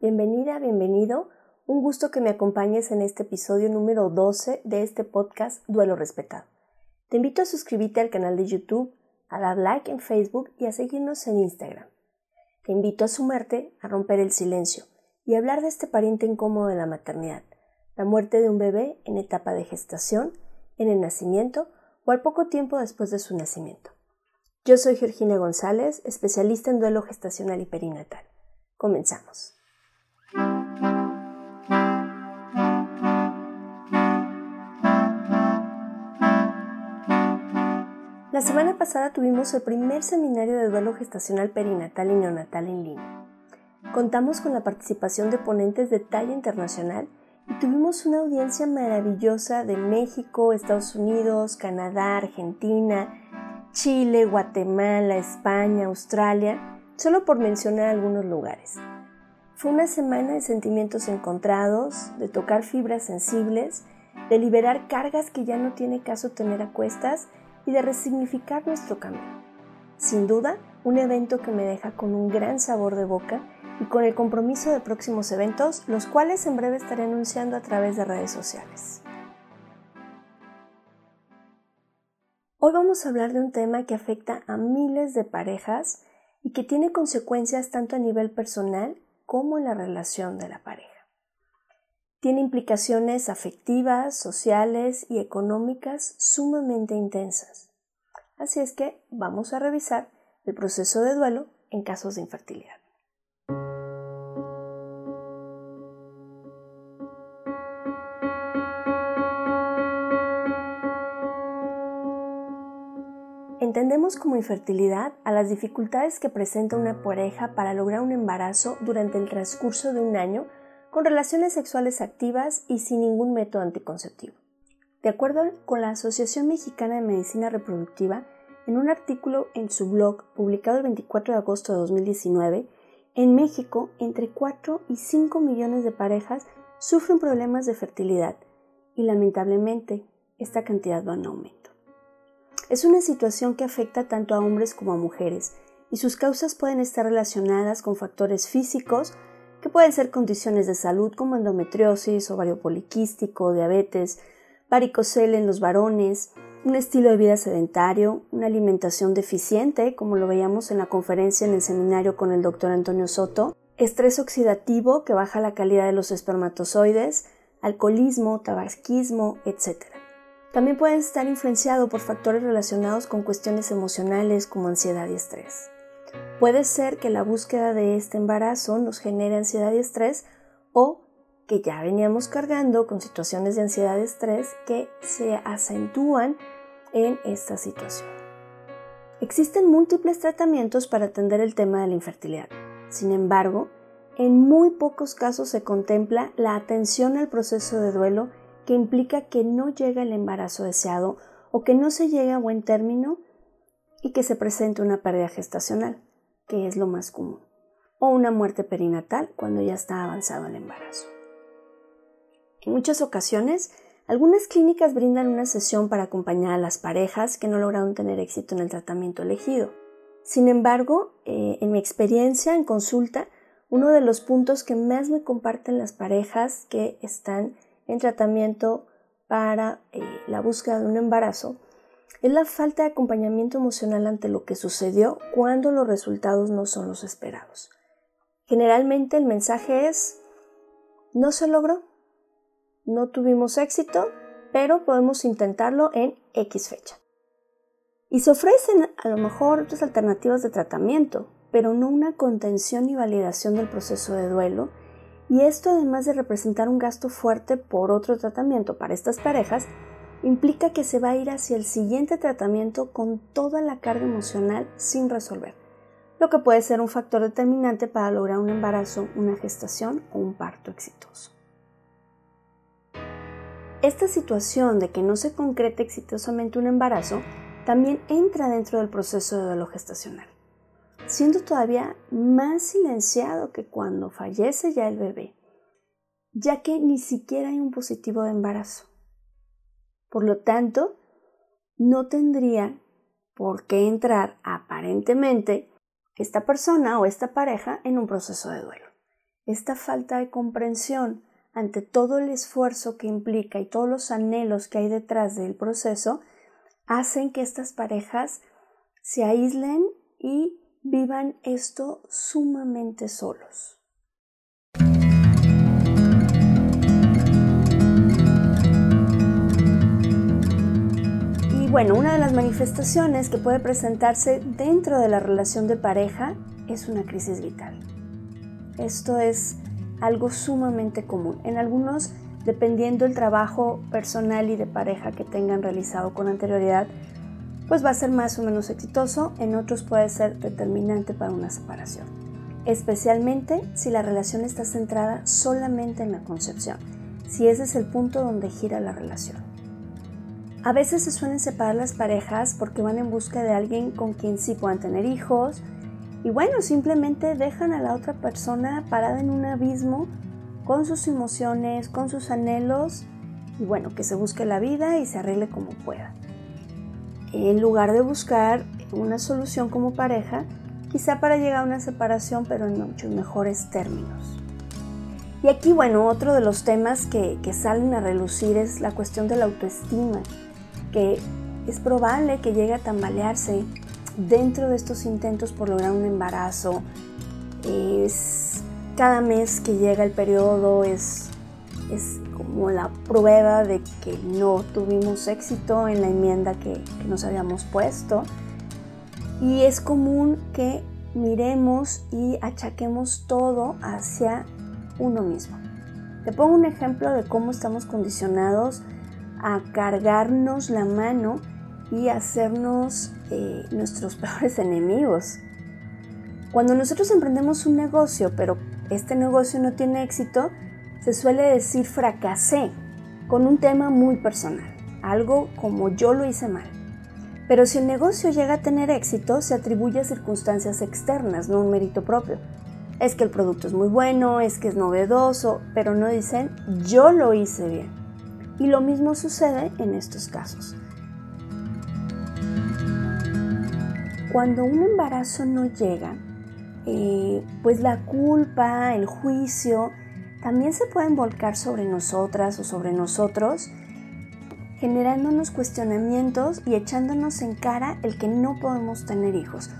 bienvenida, bienvenido. Un gusto que me acompañes en este episodio número 12 de este podcast Duelo Respetado. Te invito a suscribirte al canal de YouTube, a dar like en Facebook y a seguirnos en Instagram. Te invito a sumarte a romper el silencio y hablar de este pariente incómodo de la maternidad, la muerte de un bebé en etapa de gestación, en el nacimiento o al poco tiempo después de su nacimiento. Yo soy Georgina González, especialista en duelo gestacional y perinatal. Comenzamos. La semana pasada tuvimos el primer seminario de duelo gestacional perinatal y neonatal en línea. Contamos con la participación de ponentes de talla internacional y tuvimos una audiencia maravillosa de México, Estados Unidos, Canadá, Argentina, Chile, Guatemala, España, Australia solo por mencionar algunos lugares. Fue una semana de sentimientos encontrados, de tocar fibras sensibles, de liberar cargas que ya no tiene caso tener a cuestas y de resignificar nuestro cambio. Sin duda, un evento que me deja con un gran sabor de boca y con el compromiso de próximos eventos, los cuales en breve estaré anunciando a través de redes sociales. Hoy vamos a hablar de un tema que afecta a miles de parejas y que tiene consecuencias tanto a nivel personal como en la relación de la pareja. Tiene implicaciones afectivas, sociales y económicas sumamente intensas. Así es que vamos a revisar el proceso de duelo en casos de infertilidad. Entendemos como infertilidad a las dificultades que presenta una pareja para lograr un embarazo durante el transcurso de un año con relaciones sexuales activas y sin ningún método anticonceptivo. De acuerdo con la Asociación Mexicana de Medicina Reproductiva, en un artículo en su blog publicado el 24 de agosto de 2019, en México entre 4 y 5 millones de parejas sufren problemas de fertilidad y lamentablemente esta cantidad va en aumento. Es una situación que afecta tanto a hombres como a mujeres y sus causas pueden estar relacionadas con factores físicos que pueden ser condiciones de salud como endometriosis, ovario poliquístico, diabetes, varicocele en los varones, un estilo de vida sedentario, una alimentación deficiente, como lo veíamos en la conferencia en el seminario con el doctor Antonio Soto, estrés oxidativo que baja la calidad de los espermatozoides, alcoholismo, tabaquismo, etc. También pueden estar influenciados por factores relacionados con cuestiones emocionales como ansiedad y estrés. Puede ser que la búsqueda de este embarazo nos genere ansiedad y estrés o que ya veníamos cargando con situaciones de ansiedad y estrés que se acentúan en esta situación. Existen múltiples tratamientos para atender el tema de la infertilidad. Sin embargo, en muy pocos casos se contempla la atención al proceso de duelo que implica que no llega el embarazo deseado o que no se llegue a buen término y que se presente una pérdida gestacional, que es lo más común. o una muerte perinatal cuando ya está avanzado el embarazo. En muchas ocasiones, algunas clínicas brindan una sesión para acompañar a las parejas que no lograron tener éxito en el tratamiento elegido. Sin embargo, eh, en mi experiencia en consulta, uno de los puntos que más me comparten las parejas que están en tratamiento para eh, la búsqueda de un embarazo es la falta de acompañamiento emocional ante lo que sucedió cuando los resultados no son los esperados. Generalmente el mensaje es, no se logró, no tuvimos éxito, pero podemos intentarlo en X fecha. Y se ofrecen a lo mejor otras alternativas de tratamiento, pero no una contención y validación del proceso de duelo. Y esto, además de representar un gasto fuerte por otro tratamiento para estas parejas, implica que se va a ir hacia el siguiente tratamiento con toda la carga emocional sin resolver, lo que puede ser un factor determinante para lograr un embarazo, una gestación o un parto exitoso. Esta situación de que no se concrete exitosamente un embarazo también entra dentro del proceso de duelo gestacional, siendo todavía más silenciado que cuando fallece ya el bebé, ya que ni siquiera hay un positivo de embarazo. Por lo tanto, no tendría por qué entrar aparentemente esta persona o esta pareja en un proceso de duelo. Esta falta de comprensión ante todo el esfuerzo que implica y todos los anhelos que hay detrás del proceso, hacen que estas parejas se aíslen y vivan esto sumamente solos. Y bueno, una de las manifestaciones que puede presentarse dentro de la relación de pareja es una crisis vital. Esto es algo sumamente común. En algunos, dependiendo el trabajo personal y de pareja que tengan realizado con anterioridad, pues va a ser más o menos exitoso, en otros puede ser determinante para una separación, especialmente si la relación está centrada solamente en la concepción, si ese es el punto donde gira la relación. A veces se suelen separar las parejas porque van en busca de alguien con quien sí puedan tener hijos, y bueno, simplemente dejan a la otra persona parada en un abismo con sus emociones, con sus anhelos y bueno, que se busque la vida y se arregle como pueda. En lugar de buscar una solución como pareja, quizá para llegar a una separación, pero en muchos mejores términos. Y aquí, bueno, otro de los temas que, que salen a relucir es la cuestión de la autoestima, que es probable que llegue a tambalearse dentro de estos intentos por lograr un embarazo, es cada mes que llega el periodo es, es como la prueba de que no tuvimos éxito en la enmienda que, que nos habíamos puesto. Y es común que miremos y achaquemos todo hacia uno mismo. Te pongo un ejemplo de cómo estamos condicionados a cargarnos la mano y hacernos eh, nuestros peores enemigos. Cuando nosotros emprendemos un negocio, pero este negocio no tiene éxito, se suele decir fracasé con un tema muy personal, algo como yo lo hice mal. Pero si el negocio llega a tener éxito, se atribuye a circunstancias externas, no un mérito propio. Es que el producto es muy bueno, es que es novedoso, pero no dicen yo lo hice bien. Y lo mismo sucede en estos casos. Cuando un embarazo no llega, eh, pues la culpa, el juicio, también se pueden volcar sobre nosotras o sobre nosotros, generándonos cuestionamientos y echándonos en cara el que no podemos tener hijos,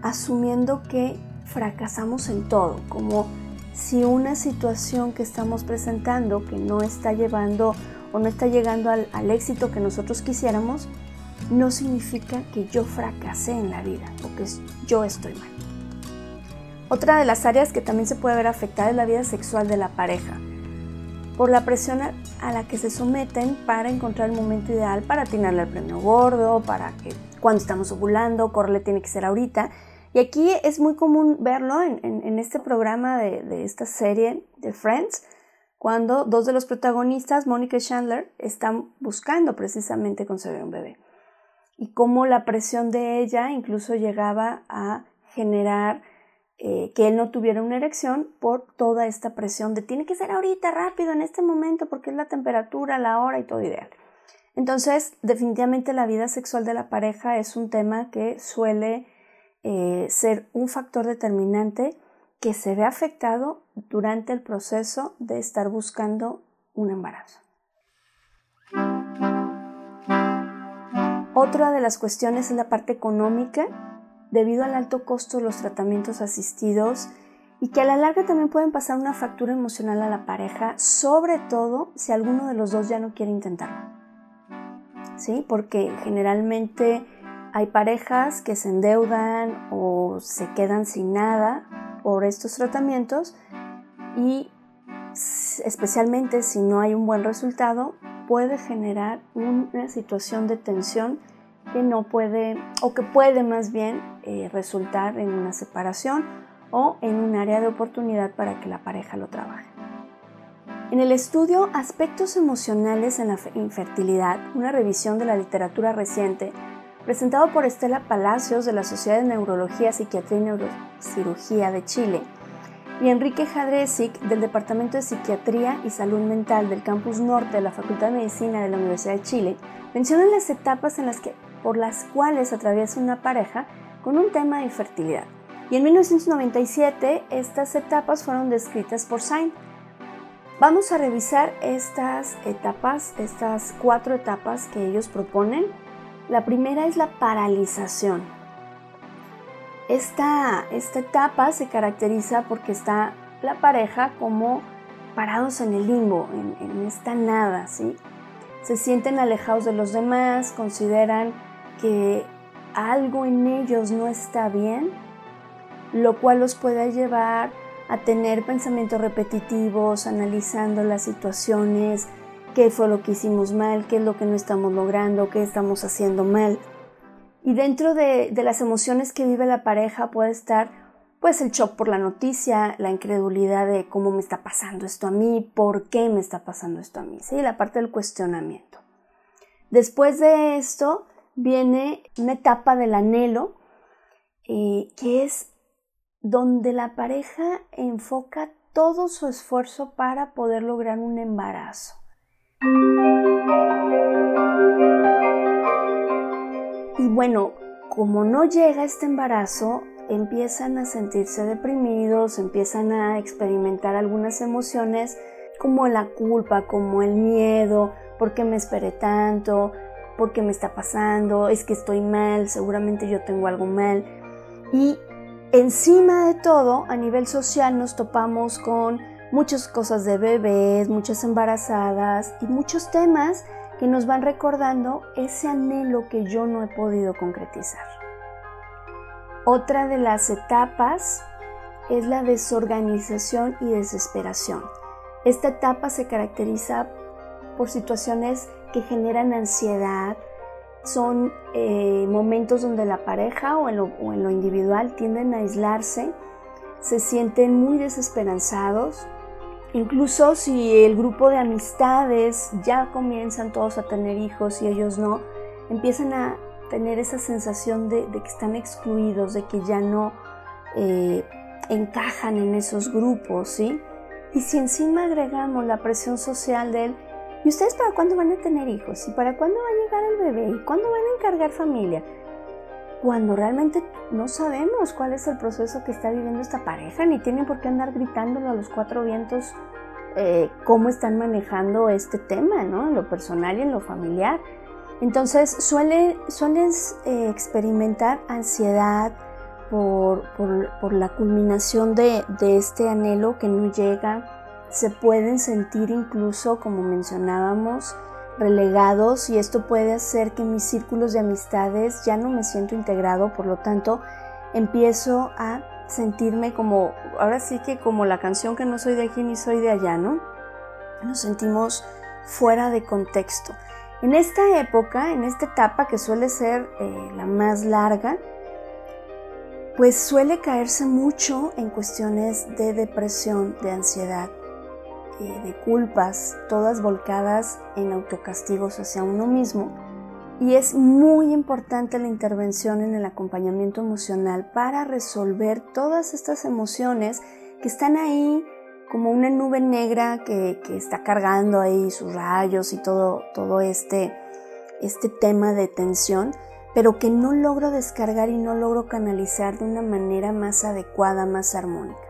asumiendo que fracasamos en todo, como si una situación que estamos presentando que no está llevando o no está llegando al, éxito que nosotros quisiéramos, no significa que yo fracasé en la vida o que yo estoy mal. Otra de las áreas que también se puede ver afectada es la vida sexual de la pareja, por la presión a la que se someten para encontrar el momento ideal para atinarle al premio gordo, para que cuando estamos ovulando, corre tiene que ser ahorita. Y aquí es muy común verlo en, este programa de, de, esta serie de Friends, cuando dos de los protagonistas, Mónica y Chandler, están buscando precisamente concebir un bebé y cómo la presión de ella incluso llegaba a generar eh, que él no tuviera una erección por toda esta presión de tiene que ser ahorita, rápido, en este momento, porque es la temperatura, la hora y todo ideal. Entonces, definitivamente la vida sexual de la pareja es un tema que suele eh, ser un factor determinante que se ve afectado durante el proceso de estar buscando un embarazo. Otra de las cuestiones es la parte económica, debido al alto costo de los tratamientos asistidos y que a la larga también pueden pasar una factura emocional a la pareja, sobre todo si alguno de los dos ya no quiere intentarlo. ¿Sí? Porque generalmente hay parejas que se endeudan o se quedan sin nada por estos tratamientos y especialmente si no hay un buen resultado, puede generar una situación de tensión que no puede o que puede más bien eh, resultar en una separación o en un área de oportunidad para que la pareja lo trabaje. En el estudio Aspectos emocionales en la infertilidad, una revisión de la literatura reciente, presentado por Estela Palacios de la Sociedad de Neurología, Psiquiatría y Neurocirugía de Chile, y Enrique Jadresic del Departamento de Psiquiatría y Salud Mental del Campus Norte de la Facultad de Medicina de la Universidad de Chile, mencionan las etapas en las que, por las cuales atraviesa una pareja con un tema de infertilidad. Y en 1997 estas etapas fueron descritas por Sain. Vamos a revisar estas etapas, estas cuatro etapas que ellos proponen. La primera es la paralización. Esta, esta etapa se caracteriza porque está la pareja como parados en el limbo, en, esta nada, ¿sí? Se sienten alejados de los demás, consideran que algo en ellos no está bien, lo cual los puede llevar a tener pensamientos repetitivos, analizando las situaciones, qué fue lo que hicimos mal, qué es lo que no estamos logrando, qué estamos haciendo mal. Y dentro de, las emociones que vive la pareja puede estar pues el shock por la noticia, la incredulidad de cómo me está pasando esto a mí, por qué me está pasando esto a mí, ¿sí? La parte del cuestionamiento. Después de esto viene una etapa del anhelo, eh, que es donde la pareja enfoca todo su esfuerzo para poder lograr un embarazo. Y bueno, como no llega este embarazo, empiezan a sentirse deprimidos, empiezan a experimentar algunas emociones como la culpa, como el miedo, ¿por qué me esperé tanto? ¿Por qué me está pasando? Es que estoy mal, seguramente yo tengo algo mal. Y encima de todo, a nivel social nos topamos con muchas cosas de bebés, muchas embarazadas y muchos temas que nos van recordando ese anhelo que yo no he podido concretizar. Otra de las etapas es la desorganización y desesperación. Esta etapa se caracteriza por situaciones que generan ansiedad, son eh, momentos donde la pareja o en, lo, individual tienden a aislarse, se sienten muy desesperanzados, Incluso si el grupo de amistades ya comienzan todos a tener hijos y ellos no, empiezan a tener esa sensación de, que están excluidos, de que ya no eh, encajan en esos grupos, ¿sí? Y si encima agregamos la presión social de él, ¿y ustedes para cuándo van a tener hijos? ¿Y para cuándo va a llegar el bebé? ¿Y cuándo van a encargar familia? Cuando realmente no sabemos cuál es el proceso que está viviendo esta pareja, ni tienen por qué andar gritándolo a los cuatro vientos eh, cómo están manejando este tema, ¿no? En lo personal y en lo familiar. Entonces suele, suelen eh, experimentar ansiedad por, la culminación de, de este anhelo que no llega. Se pueden sentir incluso, como mencionábamos, relegados y esto puede hacer que mis círculos de amistades ya no me siento integrado, por lo tanto empiezo a sentirme como, ahora sí que como la canción que no soy de aquí ni soy de allá, ¿no? Nos sentimos fuera de contexto. En esta época, en esta etapa que suele ser eh, la más larga, pues suele caerse mucho en cuestiones de depresión, de ansiedad, eh, de culpas, todas volcadas en autocastigos hacia uno mismo. Y es muy importante la intervención en el acompañamiento emocional para resolver todas estas emociones que están ahí como una nube negra que, está cargando ahí sus rayos y todo, todo este, este tema de tensión, pero que no logro descargar y no logro canalizar de una manera más adecuada, más armónica.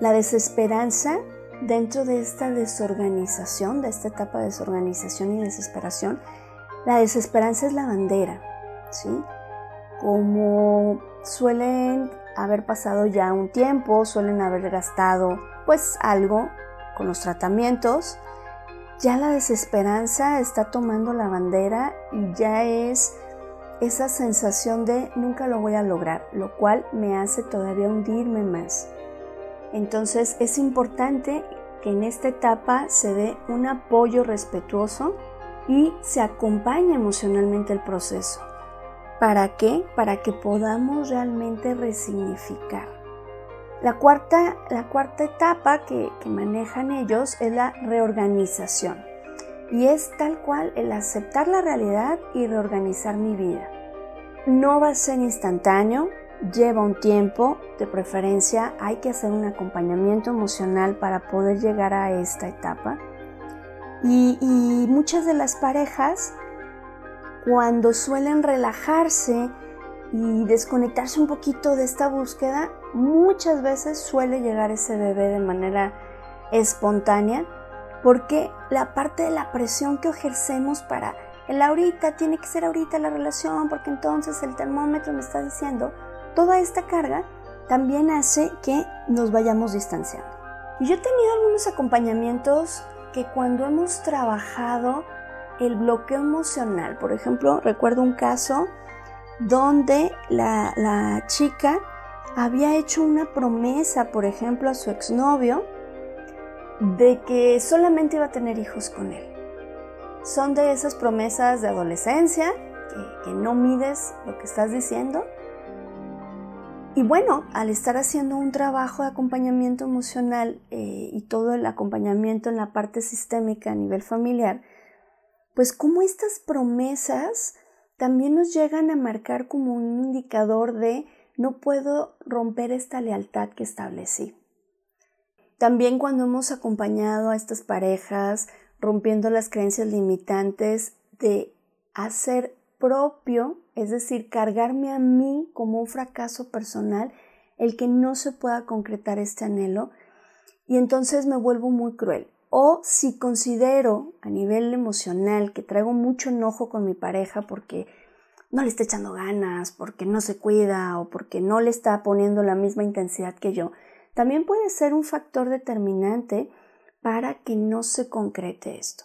La desesperanza dentro de esta desorganización, de esta etapa de desorganización y desesperación, la desesperanza es la bandera, ¿sí? Como suelen haber pasado ya un tiempo, suelen haber gastado pues algo con los tratamientos, ya la desesperanza está tomando la bandera y ya es esa sensación de nunca lo voy a lograr, lo cual me hace todavía hundirme más. Entonces es importante que en esta etapa se dé un apoyo respetuoso y se acompañe emocionalmente el proceso. ¿Para qué? Para que podamos realmente resignificar. La cuarta, la cuarta etapa que, que manejan ellos es la reorganización. Y es tal cual el aceptar la realidad y reorganizar mi vida. No va a ser instantáneo, lleva un tiempo, de preferencia hay que hacer un acompañamiento emocional para poder llegar a esta etapa. Y, muchas de las parejas, cuando suelen relajarse y desconectarse un poquito de esta búsqueda, muchas veces suele llegar ese bebé de manera espontánea, porque la parte de la presión que ejercemos para el ahorita, tiene que ser ahorita la relación, porque entonces el termómetro me está diciendo, toda esta carga también hace que nos vayamos distanciando. Yo he tenido algunos acompañamientos que cuando hemos trabajado el bloqueo emocional, por ejemplo, recuerdo un caso donde la, chica había hecho una promesa, por ejemplo, a su exnovio de que solamente iba a tener hijos con él. Son de esas promesas de adolescencia que no mides lo que estás diciendo y bueno, al estar haciendo un trabajo de acompañamiento emocional eh, y todo el acompañamiento en la parte sistémica a nivel familiar, pues como estas promesas también nos llegan a marcar como un indicador de no puedo romper esta lealtad que establecí. También cuando hemos acompañado a estas parejas rompiendo las creencias limitantes de hacer propio, es decir, cargarme a mí como un fracaso personal, el que no se pueda concretar este anhelo, y entonces me vuelvo muy cruel. O si considero a nivel emocional que traigo mucho enojo con mi pareja porque no le está echando ganas, porque no se cuida o porque no le está poniendo la misma intensidad que yo, también puede ser un factor determinante para que no se concrete esto.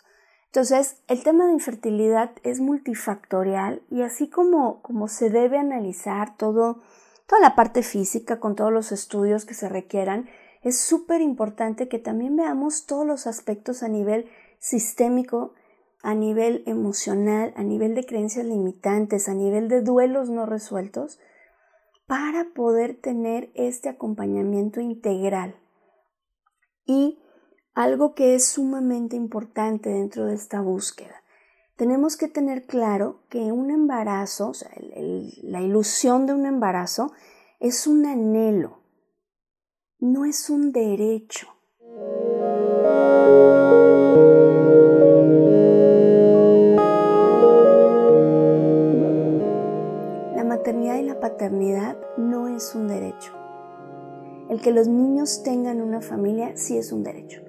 Entonces, el tema de infertilidad es multifactorial y así como, como se debe analizar todo, toda la parte física con todos los estudios que se requieran, es súper importante que también veamos todos los aspectos a nivel sistémico, a nivel emocional, a nivel de creencias limitantes, a nivel de duelos no resueltos, para poder tener este acompañamiento integral. Y algo que es sumamente importante dentro de esta búsqueda. Tenemos que tener claro que un embarazo, o sea, la ilusión de un embarazo, es un anhelo, no es un derecho. La maternidad y la paternidad no es un derecho. El que los niños tengan una familia sí es un derecho.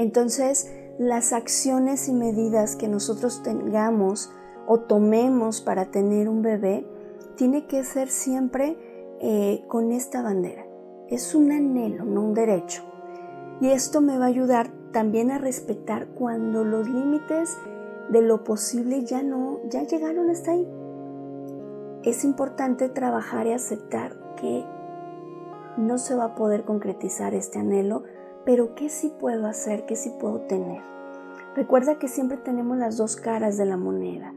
Entonces, las acciones y medidas que nosotros tengamos o tomemos para tener un bebé, tiene que ser siempre eh, con esta bandera. Es un anhelo, no un derecho. Y esto me va a ayudar también a respetar cuando los límites de lo posible ya no, ya llegaron hasta ahí. Es importante trabajar y aceptar que no se va a poder concretizar este anhelo pero ¿qué sí puedo hacer? ¿Qué sí puedo tener? Recuerda que siempre tenemos las dos caras de la moneda.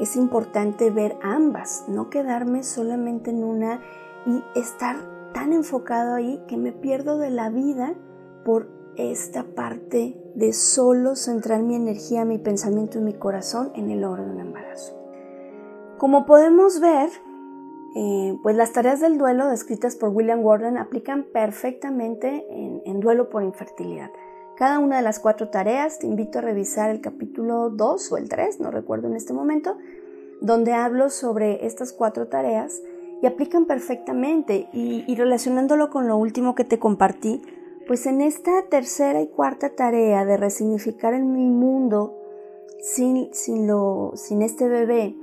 Es importante ver ambas, no quedarme solamente en una y estar tan enfocado ahí que me pierdo de la vida por esta parte de solo centrar mi energía, mi pensamiento y mi corazón en el logro de un embarazo. Como podemos ver, eh, pues las tareas del duelo descritas por William Warden aplican perfectamente en, duelo por infertilidad. Cada una de las cuatro tareas, te invito a revisar el capítulo 2 o el 3, no recuerdo en este momento, donde hablo sobre estas cuatro tareas y aplican perfectamente. Y, y relacionándolo con lo último que te compartí, pues en esta tercera y cuarta tarea de resignificar en mi mundo sin, sin, lo, sin este bebé,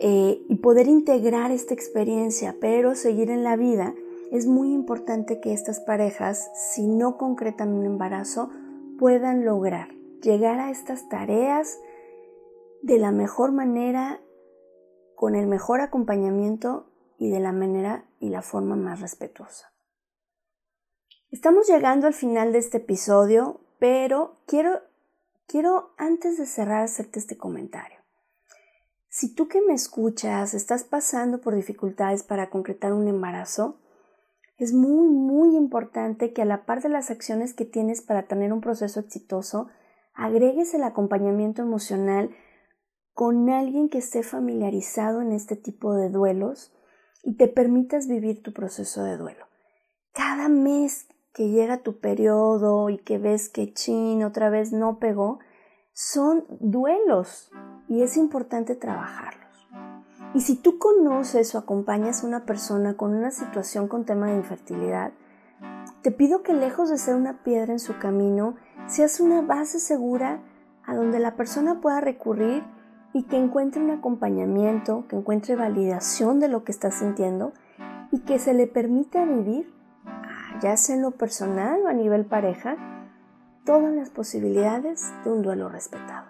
eh, y poder integrar esta experiencia, pero seguir en la vida, es muy importante que estas parejas, si no concretan un embarazo, puedan lograr llegar a estas tareas de la mejor manera, con el mejor acompañamiento y de la manera y la forma más respetuosa. Estamos llegando al final de este episodio, pero quiero, quiero antes de cerrar hacerte este comentario. Si tú que me escuchas estás pasando por dificultades para concretar un embarazo, es muy, muy importante que a la par de las acciones que tienes para tener un proceso exitoso, agregues el acompañamiento emocional con alguien que esté familiarizado en este tipo de duelos y te permitas vivir tu proceso de duelo. Cada mes que llega tu periodo y que ves que chin otra vez no pegó, son duelos y es importante trabajarlos. Y si tú conoces o acompañas a una persona con una situación con tema de infertilidad, te pido que lejos de ser una piedra en su camino, seas una base segura a donde la persona pueda recurrir y que encuentre un acompañamiento, que encuentre validación de lo que está sintiendo y que se le permita vivir, ya sea en lo personal o a nivel pareja, todas las posibilidades de un duelo respetado.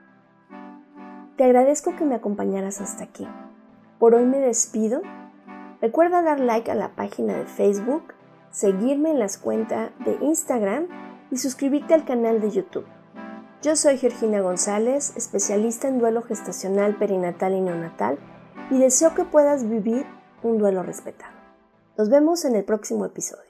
Te agradezco que me acompañaras hasta aquí. Por hoy me despido. Recuerda dar like a la página de Facebook, seguirme en las cuentas de Instagram y suscribirte al canal de YouTube. Yo soy Georgina González, especialista en duelo gestacional, perinatal y neonatal, y deseo que puedas vivir un duelo respetado. Nos vemos en el próximo episodio.